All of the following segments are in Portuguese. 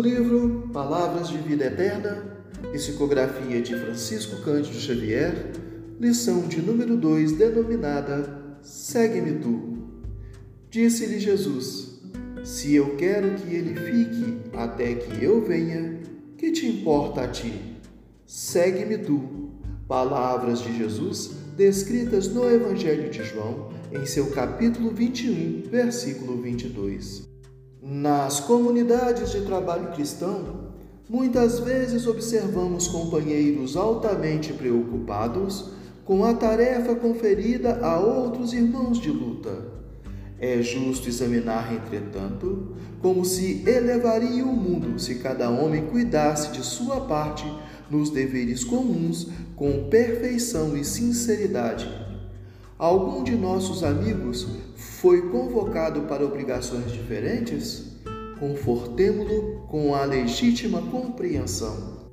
livro Palavras de Vida Eterna, psicografia de Francisco Cândido Xavier, lição de número 2, denominada Segue-me tu. Disse-lhe Jesus: Se eu quero que ele fique até que eu venha, que te importa a ti? Segue-me tu. Palavras de Jesus descritas no Evangelho de João, em seu capítulo 21, versículo 22. Nas comunidades de trabalho cristão, muitas vezes observamos companheiros altamente preocupados com a tarefa conferida a outros irmãos de luta. É justo examinar, entretanto, como se elevaria o mundo se cada homem cuidasse de sua parte nos deveres comuns com perfeição e sinceridade. Algum de nossos amigos foi convocado para obrigações diferentes? Confortemo-lo com a legítima compreensão.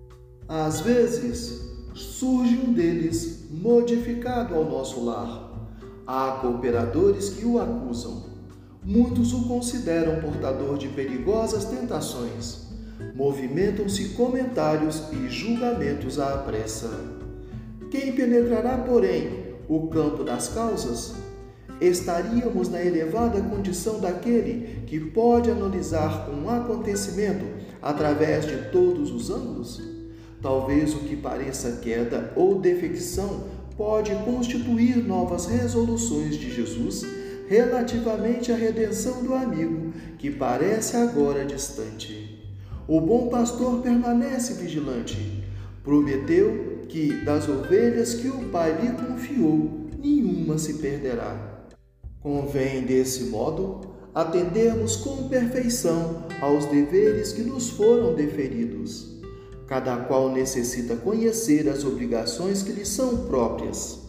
Às vezes, surge um deles modificado ao nosso lar. Há cooperadores que o acusam. Muitos o consideram portador de perigosas tentações movimentam-se comentários e julgamentos à pressa. Quem penetrará, porém, o campo das causas? Estaríamos na elevada condição daquele que pode analisar um acontecimento através de todos os ângulos? Talvez o que pareça queda ou defecção pode constituir novas resoluções de Jesus relativamente à redenção do amigo que parece agora distante. O bom pastor permanece vigilante. Prometeu que das ovelhas que o Pai lhe confiou, nenhuma se perderá. Convém, desse modo, atendermos com perfeição aos deveres que nos foram deferidos. Cada qual necessita conhecer as obrigações que lhe são próprias.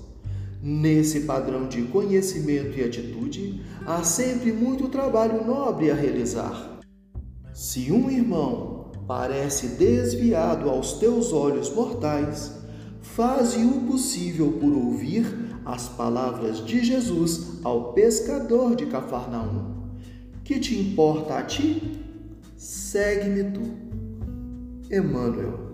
Nesse padrão de conhecimento e atitude, há sempre muito trabalho nobre a realizar. Se um irmão parece desviado aos teus olhos mortais, faze o possível por ouvir as palavras de Jesus ao pescador de Cafarnaum. Que te importa a ti? Segue-me tu. Emmanuel.